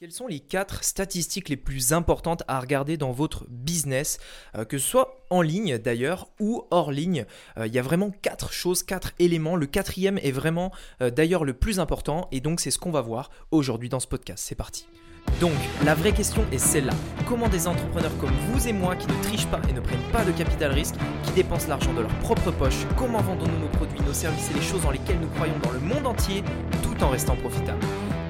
Quelles sont les quatre statistiques les plus importantes à regarder dans votre business, euh, que ce soit en ligne d'ailleurs ou hors ligne? Euh, Il y a vraiment quatre choses, quatre éléments. Le quatrième est vraiment euh, d'ailleurs le plus important et donc c'est ce qu'on va voir aujourd'hui dans ce podcast. C'est parti. Donc, la vraie question est celle-là. Comment des entrepreneurs comme vous et moi qui ne trichent pas et ne prennent pas de capital risque, qui dépensent l'argent de leur propre poche, comment vendons-nous nos produits, nos services et les choses dans lesquelles nous croyons dans le monde entier tout en restant profitables?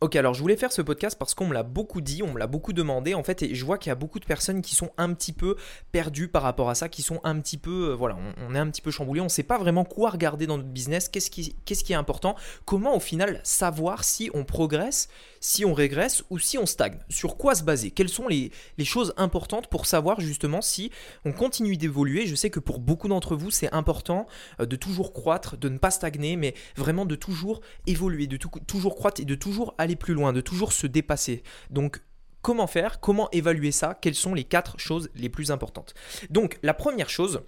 Ok, alors je voulais faire ce podcast parce qu'on me l'a beaucoup dit, on me l'a beaucoup demandé en fait, et je vois qu'il y a beaucoup de personnes qui sont un petit peu perdues par rapport à ça, qui sont un petit peu, euh, voilà, on, est un petit peu chamboulé, on ne sait pas vraiment quoi regarder dans notre business, qu'est-ce qui, qu'est-ce qui est important, comment au final savoir si on progresse, si on régresse ou si on stagne, sur quoi se baser, quelles sont les, les choses importantes pour savoir justement si on continue d'évoluer. Je sais que pour beaucoup d'entre vous, c'est important euh, de toujours croître, de ne pas stagner, mais vraiment de toujours évoluer, de toujours croître et de toujours aller plus loin, de toujours se dépasser. Donc comment faire Comment évaluer ça Quelles sont les quatre choses les plus importantes Donc la première chose,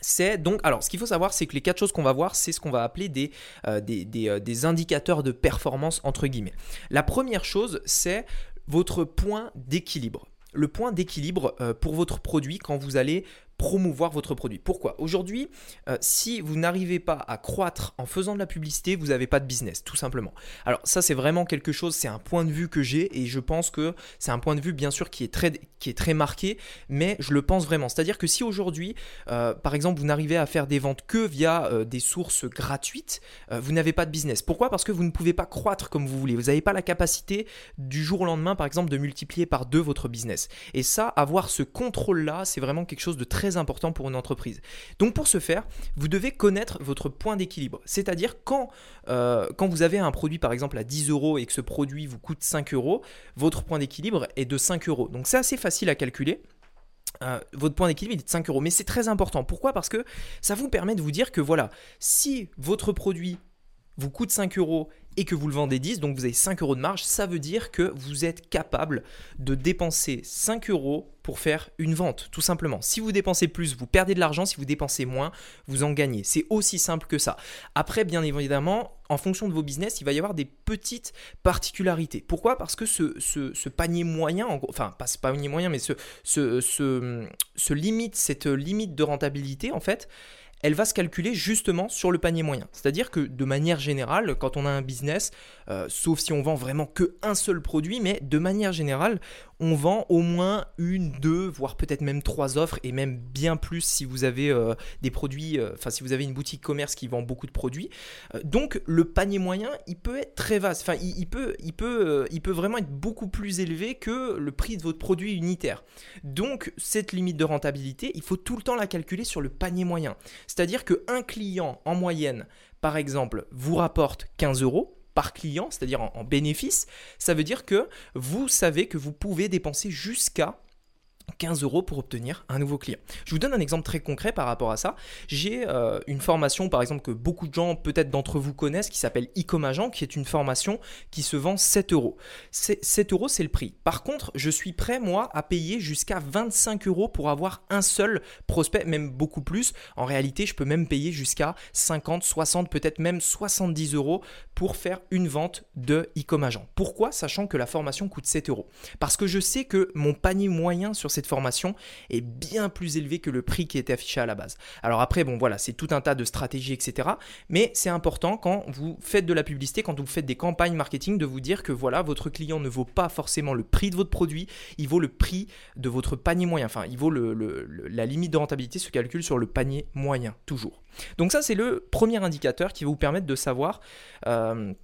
c'est donc, alors ce qu'il faut savoir, c'est que les quatre choses qu'on va voir, c'est ce qu'on va appeler des, euh, euh, des, indicateurs de performance, entre guillemets. La première chose, c'est votre point d'équilibre. Le point d'équilibre euh, pour votre produit quand vous allez promouvoir votre produit. Pourquoi? Aujourd'hui, euh, si vous n'arrivez pas à croître en faisant de la publicité, vous n'avez pas de business, tout simplement. Alors ça, c'est vraiment quelque chose, c'est un point de vue que j'ai et je pense que c'est un point de vue, bien sûr, qui est très, qui est très marqué, mais je le pense vraiment. C'est-à-dire que si aujourd'hui, euh, par exemple, vous n'arrivez à faire des ventes que via euh, des sources gratuites, vous n'avez pas de business. Pourquoi? Parce que vous ne pouvez pas croître comme vous voulez. Vous n'avez pas la capacité du jour au lendemain, par exemple, de multiplier par deux votre business. Et ça, avoir ce contrôle-là, c'est vraiment quelque chose de très important pour une entreprise. Donc pour ce faire, vous devez connaître votre point d'équilibre. C'est-à-dire quand, euh, quand vous avez un produit par exemple à 10 euros et que ce produit vous coûte 5 euros, votre point d'équilibre est de 5 euros. Donc c'est assez facile à calculer. Euh, votre point d'équilibre est de 5 euros. Mais c'est très important. Pourquoi? Parce que ça vous permet de vous dire que voilà, si votre produit vous coûte 5 euros et que vous le vendez 10, donc vous avez 5 euros de marge, ça veut dire que vous êtes capable de dépenser 5 euros pour faire une vente, tout simplement. Si vous dépensez plus, vous perdez de l'argent, si vous dépensez moins, vous en gagnez. C'est aussi simple que ça. Après, bien évidemment, en fonction de vos business, il va y avoir des petites particularités. Pourquoi? Parce que ce, ce, panier moyen, enfin pas ce panier moyen, mais ce, ce, ce, limite, cette limite de rentabilité, en fait, elle va se calculer justement sur le panier moyen. C'est-à-dire que de manière générale, quand on a un business, euh, sauf si on vend vraiment que un seul produit, mais de manière générale, on vend au moins une, deux, voire peut-être même trois offres, et même bien plus si vous avez euh, des produits, euh, enfin si vous avez une boutique commerce qui vend beaucoup de produits. donc le panier moyen, il peut être très vaste, enfin il, peut, il, peut, il peut vraiment être beaucoup plus élevé que le prix de votre produit unitaire. Donc cette limite de rentabilité, il faut tout le temps la calculer sur le panier moyen. C'est-à-dire qu'un client en moyenne, par exemple, vous rapporte 15 euros par client, c'est-à-dire en, bénéfice, ça veut dire que vous savez que vous pouvez dépenser jusqu'à 15 euros pour obtenir un nouveau client. Je vous donne un exemple très concret par rapport à ça. J'ai euh, une formation, par exemple, que beaucoup de gens, peut-être d'entre vous connaissent, qui s'appelle e qui est une formation qui se vend 7 euros. 7 euros, c'est le prix. Par contre, je suis prêt, moi, à payer jusqu'à 25 euros pour avoir un seul prospect, même beaucoup plus. En réalité, je peux même payer jusqu'à 50, 60, peut-être même 70 euros pour faire une vente de e Pourquoi? Sachant que la formation coûte 7 euros. Parce que je sais que mon panier moyen sur cette formation est bien plus élevé que le prix qui était affiché à la base. Alors après, bon voilà, c'est tout un tas de stratégies, etc. Mais c'est important quand vous faites de la publicité, quand vous faites des campagnes marketing, de vous dire que voilà, votre client ne vaut pas forcément le prix de votre produit, il vaut le prix de votre panier moyen. Enfin, il vaut la limite de rentabilité se calcule sur le panier moyen, toujours. Donc ça, c'est le premier indicateur qui va vous permettre de savoir... Euh,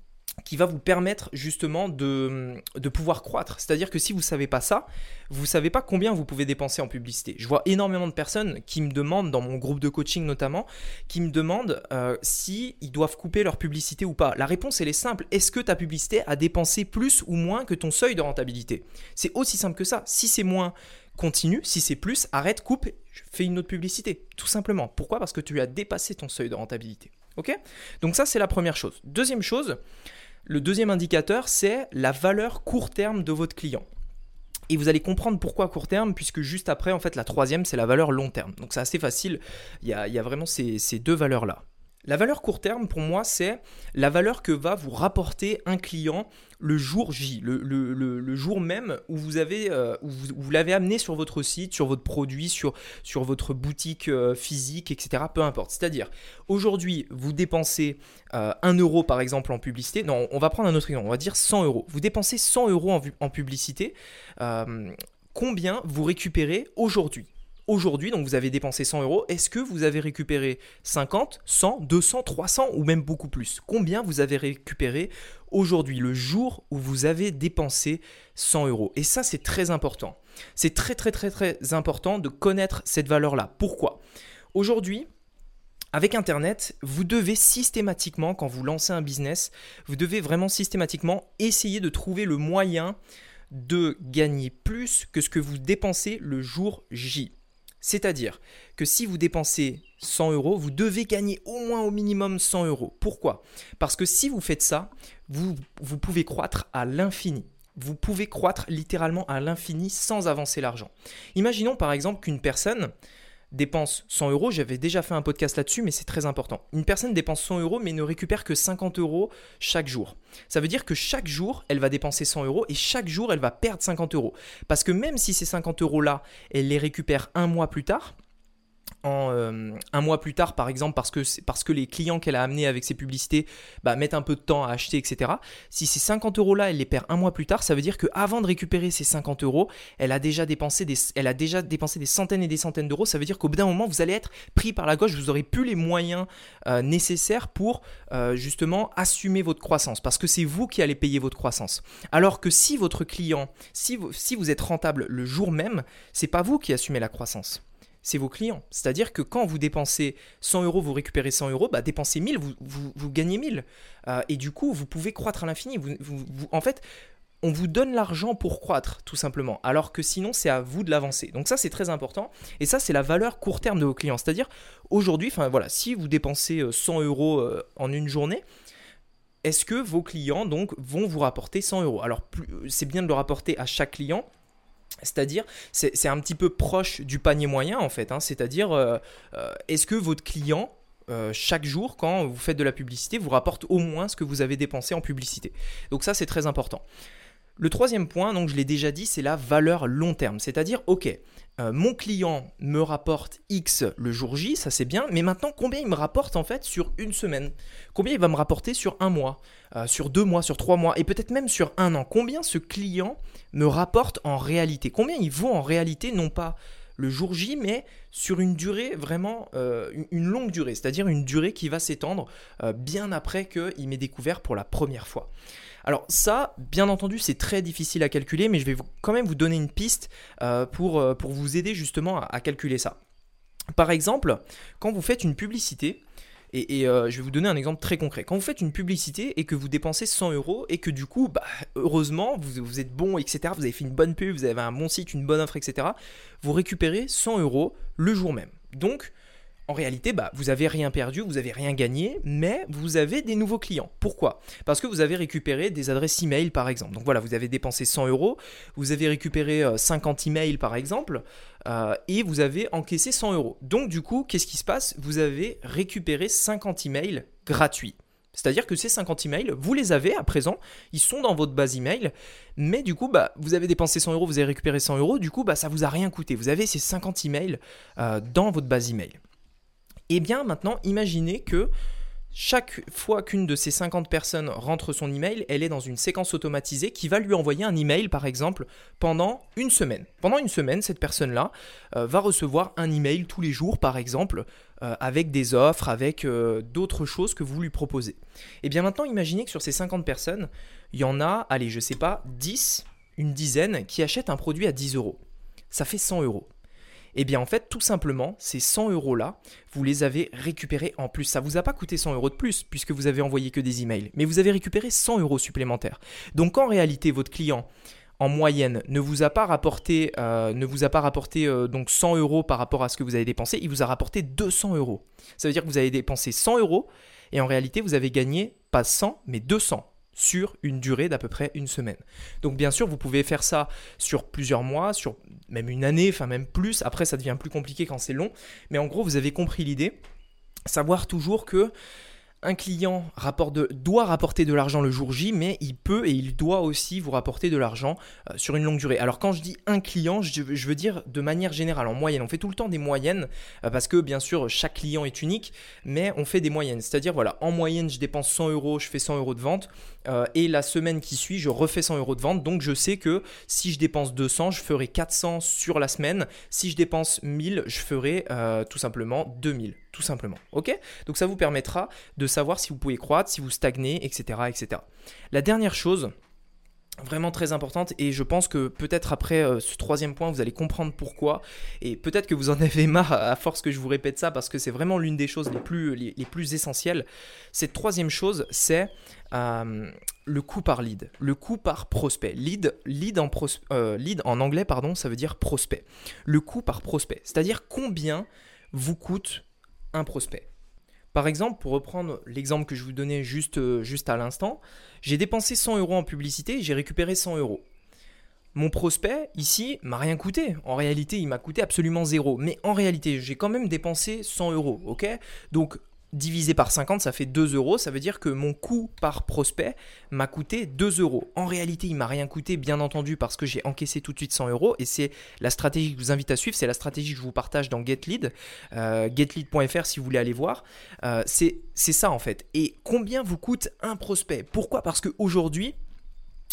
qui va vous permettre justement de, de pouvoir croître. C'est-à-dire que si vous ne savez pas ça, vous ne savez pas combien vous pouvez dépenser en publicité. Je vois énormément de personnes qui me demandent, dans mon groupe de coaching notamment, qui me demandent euh, si ils doivent couper leur publicité ou pas. La réponse, elle est simple. Est-ce que ta publicité a dépensé plus ou moins que ton seuil de rentabilité? C'est aussi simple que ça. Si c'est moins, continue. Si c'est plus, arrête, coupe, fais une autre publicité. Tout simplement. Pourquoi? Parce que tu as dépassé ton seuil de rentabilité. Ok? Donc ça, c'est la première chose. Deuxième chose, le deuxième indicateur, c'est la valeur court terme de votre client. Et vous allez comprendre pourquoi court terme, puisque juste après, en fait, la troisième, c'est la valeur long terme. Donc c'est assez facile, il y a, vraiment ces, deux valeurs-là. La valeur court terme, pour moi, c'est la valeur que va vous rapporter un client le jour J, le, jour même où vous avez, euh, vous, l'avez amené sur votre site, sur votre produit, sur, votre boutique euh, physique, etc. Peu importe. C'est-à-dire, aujourd'hui, vous dépensez 1 euh, euro par exemple en publicité. Non, on va prendre un autre exemple. On va dire 100 euros. Vous dépensez 100 euros en, en publicité. combien vous récupérez aujourd'hui? Aujourd'hui, donc vous avez dépensé 100 euros, est-ce que vous avez récupéré 50, 100, 200, 300 ou même beaucoup plus? Combien vous avez récupéré aujourd'hui, le jour où vous avez dépensé 100 euros? Et ça, c'est très important. C'est très très très très important de connaître cette valeur-là. Pourquoi? Aujourd'hui, avec Internet, vous devez systématiquement, quand vous lancez un business, vous devez vraiment systématiquement essayer de trouver le moyen de gagner plus que ce que vous dépensez le jour J. C'est-à-dire que si vous dépensez 100 euros, vous devez gagner au moins au minimum 100 euros. Pourquoi? Parce que si vous faites ça, vous, vous pouvez croître à l'infini. Vous pouvez croître littéralement à l'infini sans avancer l'argent. Imaginons par exemple qu'une personne dépense 100 euros, j'avais déjà fait un podcast là-dessus, mais c'est très important. Une personne dépense 100 euros, mais ne récupère que 50 euros chaque jour. Ça veut dire que chaque jour, elle va dépenser 100 euros et chaque jour, elle va perdre 50 euros. Parce que même si ces 50 euros-là, elle les récupère un mois plus tard, euh, un mois plus tard, par exemple, parce que, parce que les clients qu'elle a amenés avec ses publicités bah, mettent un peu de temps à acheter, etc. Si ces 50 euros-là, elle les perd un mois plus tard, ça veut dire qu'avant de récupérer ces 50 euros, elle a déjà dépensé des, elle a déjà dépensé des centaines et des centaines d'euros. Ça veut dire qu'au bout d'un moment, vous allez être pris par la gauche, vous n'aurez plus les moyens euh, nécessaires pour euh, justement assumer votre croissance, parce que c'est vous qui allez payer votre croissance. Alors que si votre client, si vous, si vous êtes rentable le jour même, c'est pas vous qui assumez la croissance c'est vos clients. C'est-à-dire que quand vous dépensez 100 euros, vous récupérez 100 euros, bah, dépensez 1000, vous, vous, gagnez 1000. Euh, et du coup, vous pouvez croître à l'infini. en fait, on vous donne l'argent pour croître, tout simplement. Alors que sinon, c'est à vous de l'avancer. Donc ça, c'est très important. Et ça, c'est la valeur court terme de vos clients. C'est-à-dire, aujourd'hui, enfin voilà, si vous dépensez 100 euh, euros euh, en une journée, est-ce que vos clients donc vont vous rapporter 100 euros? Alors, c'est bien de le rapporter à chaque client, c'est-à-dire, c'est un petit peu proche du panier moyen en fait. Hein. C'est-à-dire, euh, euh, est-ce que votre client, euh, chaque jour, quand vous faites de la publicité, vous rapporte au moins ce que vous avez dépensé en publicité? Donc ça, c'est très important. Le troisième point, donc je l'ai déjà dit, c'est la valeur long terme. C'est-à-dire, ok, mon client me rapporte X le jour J, ça c'est bien, mais maintenant combien il me rapporte en fait sur une semaine? Combien il va me rapporter sur un mois, sur deux mois, sur trois mois, et peut-être même sur un an? Combien ce client me rapporte en réalité? Combien il vaut en réalité, non pas le jour J, mais sur une durée vraiment, euh, une longue durée, c'est-à-dire une durée qui va s'étendre euh, bien après qu'il m'ait découvert pour la première fois? Alors ça, bien entendu, c'est très difficile à calculer, mais je vais quand même vous donner une piste euh, pour, pour vous aider justement à calculer ça. Par exemple, quand vous faites une publicité, et, euh, je vais vous donner un exemple très concret. Quand vous faites une publicité et que vous dépensez 100 euros et que du coup, bah, heureusement, vous, vous, êtes bon, etc., vous avez fait une bonne pub, vous avez un bon site, une bonne offre, etc., vous récupérez 100 euros le jour même. Donc, en réalité, bah, vous n'avez rien perdu, vous n'avez rien gagné, mais vous avez des nouveaux clients. Pourquoi? Parce que vous avez récupéré des adresses email par exemple. Donc voilà, vous avez dépensé 100 euros, vous avez récupéré 50 euh, emails par exemple, euh, et vous avez encaissé 100 euros. Donc du coup, qu'est-ce qui se passe? Vous avez récupéré 50 emails gratuits. C'est-à-dire que ces 50 emails, vous les avez à présent, ils sont dans votre base email, mais du coup, bah, vous avez dépensé 100 euros, vous avez récupéré 100 euros, du coup, bah, ça vous a rien coûté. Vous avez ces 50 emails euh, dans votre base email. Et eh bien maintenant, imaginez que chaque fois qu'une de ces 50 personnes rentre son email, elle est dans une séquence automatisée qui va lui envoyer un email, par exemple, pendant une semaine. Pendant une semaine, cette personne-là euh, va recevoir un email tous les jours, par exemple, euh, avec des offres, avec euh, d'autres choses que vous lui proposez. Et eh bien maintenant, imaginez que sur ces 50 personnes, il y en a, allez, je sais pas, 10, une dizaine qui achètent un produit à 10 euros. Ça fait 100 euros. Eh bien en fait, tout simplement, ces 100 euros-là, vous les avez récupérés en plus. Ça ne vous a pas coûté 100 euros de plus, puisque vous avez envoyé que des emails, mais vous avez récupéré 100 euros supplémentaires. Donc en réalité, votre client, en moyenne, ne vous a pas rapporté, euh, ne vous a pas rapporté euh, donc 100 euros par rapport à ce que vous avez dépensé, il vous a rapporté 200 euros. Ça veut dire que vous avez dépensé 100 euros, et en réalité, vous avez gagné pas 100, mais 200 sur une durée d'à peu près une semaine. Donc bien sûr, vous pouvez faire ça sur plusieurs mois, sur même une année, enfin même plus. Après, ça devient plus compliqué quand c'est long. Mais en gros, vous avez compris l'idée. savoir toujours que un client doit rapporter de l'argent le jour J, mais il peut et il doit aussi vous rapporter de l'argent euh, sur une longue durée. Alors quand je dis un client, je, veux dire de manière générale, en moyenne. On fait tout le temps des moyennes, euh, parce que bien sûr, chaque client est unique, mais on fait des moyennes. C'est-à-dire, voilà, en moyenne, je dépense 100 euros, je fais 100 euros de vente, euh, et la semaine qui suit, je refais 100 euros de vente. Donc je sais que si je dépense 200, je ferai 400 sur la semaine. Si je dépense 1000, je ferai tout simplement 2000 tout simplement. Ok? Donc ça vous permettra de savoir si vous pouvez croître, si vous stagnez, etc., etc. La dernière chose, vraiment très importante et je pense que peut-être après euh, ce troisième point vous allez comprendre pourquoi et peut-être que vous en avez marre à force que je vous répète ça parce que c'est vraiment l'une des choses les plus, les, plus essentielles. Cette troisième chose c'est euh, le coût par lead, le coût par prospect. Lead, lead, en, euh, lead en anglais pardon ça veut dire prospect. Le coût par prospect, c'est-à-dire combien vous coûte un prospect. Par exemple, pour reprendre l'exemple que je vous donnais juste, euh, juste à l'instant, j'ai dépensé 100 euros en publicité j'ai récupéré 100 euros. Mon prospect, ici, m'a rien coûté. En réalité, il m'a coûté absolument zéro. Mais en réalité, j'ai quand même dépensé 100 euros, ok? Donc, divisé par 50, ça fait 2 euros. Ça veut dire que mon coût par prospect m'a coûté 2 euros. En réalité, il m'a rien coûté, bien entendu, parce que j'ai encaissé tout de suite 100 euros. Et c'est la stratégie que je vous invite à suivre. C'est la stratégie que je vous partage dans GetLead, euh, getlead.fr si vous voulez aller voir. Euh, c'est ça en fait. Et combien vous coûte un prospect? Pourquoi? Parce qu'aujourd'hui,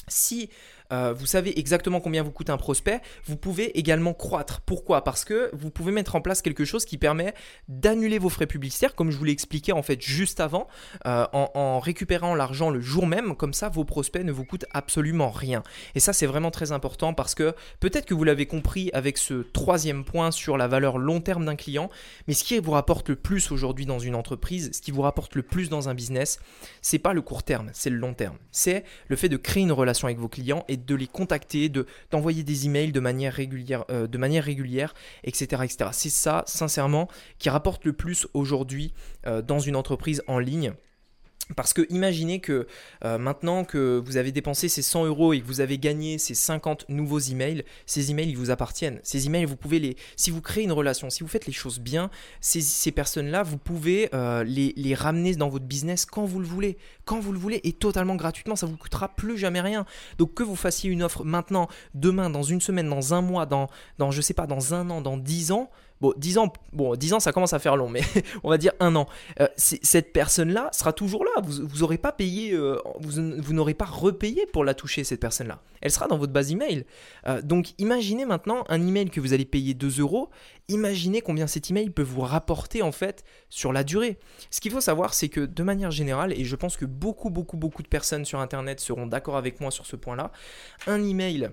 si euh, vous savez exactement combien vous coûte un prospect, vous pouvez également croître. Pourquoi? Parce que vous pouvez mettre en place quelque chose qui permet d'annuler vos frais publicitaires, comme je vous l'ai expliqué en fait juste avant, euh, en, récupérant l'argent le jour même, comme ça vos prospects ne vous coûtent absolument rien. Et ça c'est vraiment très important parce que peut-être que vous l'avez compris avec ce troisième point sur la valeur long terme d'un client, mais ce qui vous rapporte le plus aujourd'hui dans une entreprise, ce qui vous rapporte le plus dans un business, c'est pas le court terme, c'est le long terme. C'est le fait de créer une relation avec vos clients et de les contacter, de d'envoyer des emails de manière régulière, euh, de manière régulière, etc.. C'est ça, sincèrement, qui rapporte le plus aujourd'hui euh, dans une entreprise en ligne. Parce que imaginez que euh, maintenant que vous avez dépensé ces 100 euros et que vous avez gagné ces 50 nouveaux emails, ces emails ils vous appartiennent. Ces emails, vous pouvez les, si vous créez une relation, si vous faites les choses bien, ces, personnes-là, vous pouvez euh, les, ramener dans votre business quand vous le voulez, quand vous le voulez et totalement gratuitement. Ça vous coûtera plus jamais rien. Donc que vous fassiez une offre maintenant, demain, dans une semaine, dans un mois, dans, dans je sais pas, dans un an, dans 10 ans, Bon, 10 ans, bon, 10 ans, ça commence à faire long, mais on va dire un an. Euh, cette personne-là sera toujours là. Vous n'aurez pas payé, euh, vous, n'aurez pas repayé pour la toucher, cette personne-là. Elle sera dans votre base email. Euh, donc, imaginez maintenant un email que vous allez payer 2 euros. Imaginez combien cet email peut vous rapporter, en fait, sur la durée. Ce qu'il faut savoir, c'est que de manière générale, et je pense que beaucoup, beaucoup, beaucoup de personnes sur Internet seront d'accord avec moi sur ce point-là, un email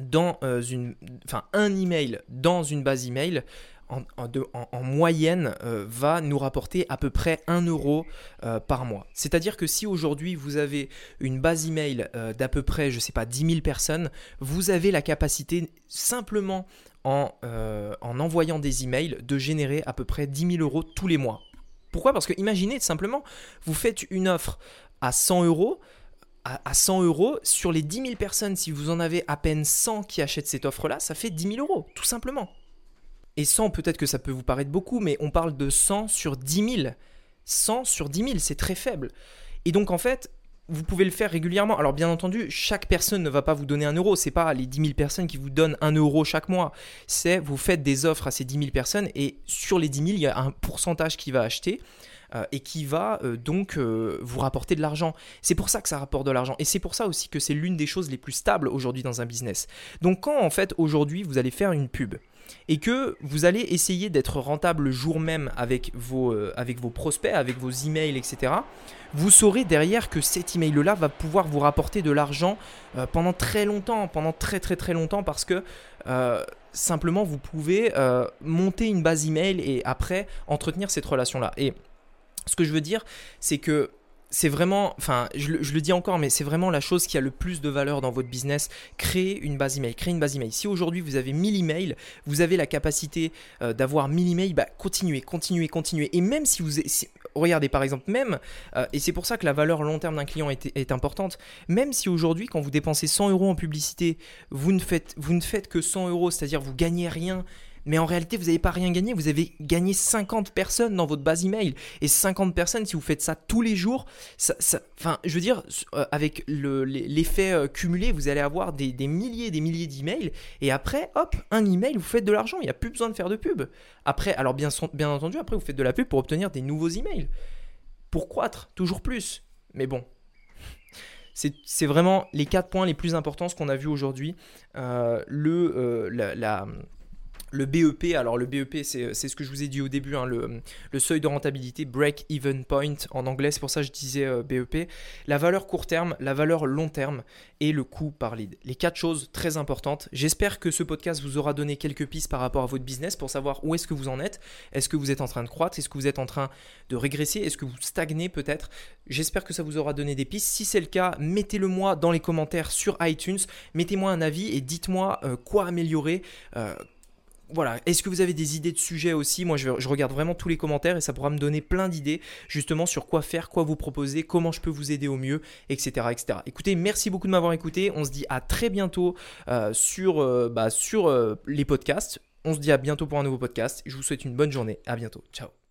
dans euh, une, enfin un email dans une base email en, en, moyenne euh, va nous rapporter à peu près 1 euro euh, par mois. C'est-à-dire que si aujourd'hui vous avez une base email d'à peu près, je sais pas, 10 000 personnes, vous avez la capacité simplement en, en envoyant des emails de générer à peu près 10 000 euros tous les mois. Pourquoi? Parce que imaginez simplement, vous faites une offre à 100 euros, à, 100 euros, sur les 10 000 personnes, si vous en avez à peine 100 qui achètent cette offre-là, ça fait 10 000 euros, tout simplement. Et 100, peut-être que ça peut vous paraître beaucoup, mais on parle de 100 sur 10 000. 100 sur 10 000, c'est très faible. Et donc, en fait, vous pouvez le faire régulièrement. Alors bien entendu, chaque personne ne va pas vous donner un euro. C'est pas les 10 000 personnes qui vous donnent un euro chaque mois. C'est vous faites des offres à ces 10 000 personnes et sur les 10 000, il y a un pourcentage qui va acheter. Euh, et qui va euh, donc euh, vous rapporter de l'argent. C'est pour ça que ça rapporte de l'argent et c'est pour ça aussi que c'est l'une des choses les plus stables aujourd'hui dans un business. Donc quand en fait aujourd'hui vous allez faire une pub et que vous allez essayer d'être rentable le jour même avec vos, avec vos prospects, avec vos emails, etc., vous saurez derrière que cet email-là va pouvoir vous rapporter de l'argent pendant très longtemps, pendant très très très longtemps, parce que simplement vous pouvez monter une base email et après entretenir cette relation-là. Et ce que je veux dire, c'est que c'est vraiment, enfin, je, le dis encore, mais c'est vraiment la chose qui a le plus de valeur dans votre business. Créer une base email, créer une base email. Si aujourd'hui vous avez 1000 emails, vous avez la capacité euh, d'avoir 1000 emails, bah, continuez, continuez, continuez. Et même si vous, regardez par exemple, même, euh, et c'est pour ça que la valeur long terme d'un client est, importante, même si aujourd'hui, quand vous dépensez 100 euros en publicité, vous ne faites, vous ne faites que 100 euros, c'est-à-dire vous gagnez rien, mais en réalité, vous n'avez pas rien gagné. Vous avez gagné 50 personnes dans votre base email. Et 50 personnes, si vous faites ça tous les jours, ça, enfin, je veux dire, euh, avec l'effet euh, cumulé, vous allez avoir des, milliers et des milliers d'emails. Et après, hop, un email, vous faites de l'argent. Il n'y a plus besoin de faire de pub. Après, alors bien, entendu, après, vous faites de la pub pour obtenir des nouveaux emails. Pour croître, toujours plus. Mais bon, c'est vraiment les quatre points les plus importants, ce qu'on a vu aujourd'hui. Euh, le, la le BEP, alors le BEP, c'est ce que je vous ai dit au début, hein, le, seuil de rentabilité, break-even point en anglais, c'est pour ça que je disais euh, BEP. La valeur court terme, la valeur long terme et le coût par lead. Les quatre choses très importantes. J'espère que ce podcast vous aura donné quelques pistes par rapport à votre business pour savoir où est-ce que vous en êtes. Est-ce que vous êtes en train de croître? Est-ce que vous êtes en train de régresser? Est-ce que vous stagnez peut-être? J'espère que ça vous aura donné des pistes. Si c'est le cas, mettez-le moi dans les commentaires sur iTunes. Mettez-moi un avis et dites-moi euh, quoi améliorer. Euh, voilà, est-ce que vous avez des idées de sujets aussi? Moi, je, regarde vraiment tous les commentaires et ça pourra me donner plein d'idées justement sur quoi faire, quoi vous proposer, comment je peux vous aider au mieux, etc. etc. Écoutez, merci beaucoup de m'avoir écouté. On se dit à très bientôt euh, sur, euh, bah, euh, les podcasts. On se dit à bientôt pour un nouveau podcast. Je vous souhaite une bonne journée. À bientôt. Ciao.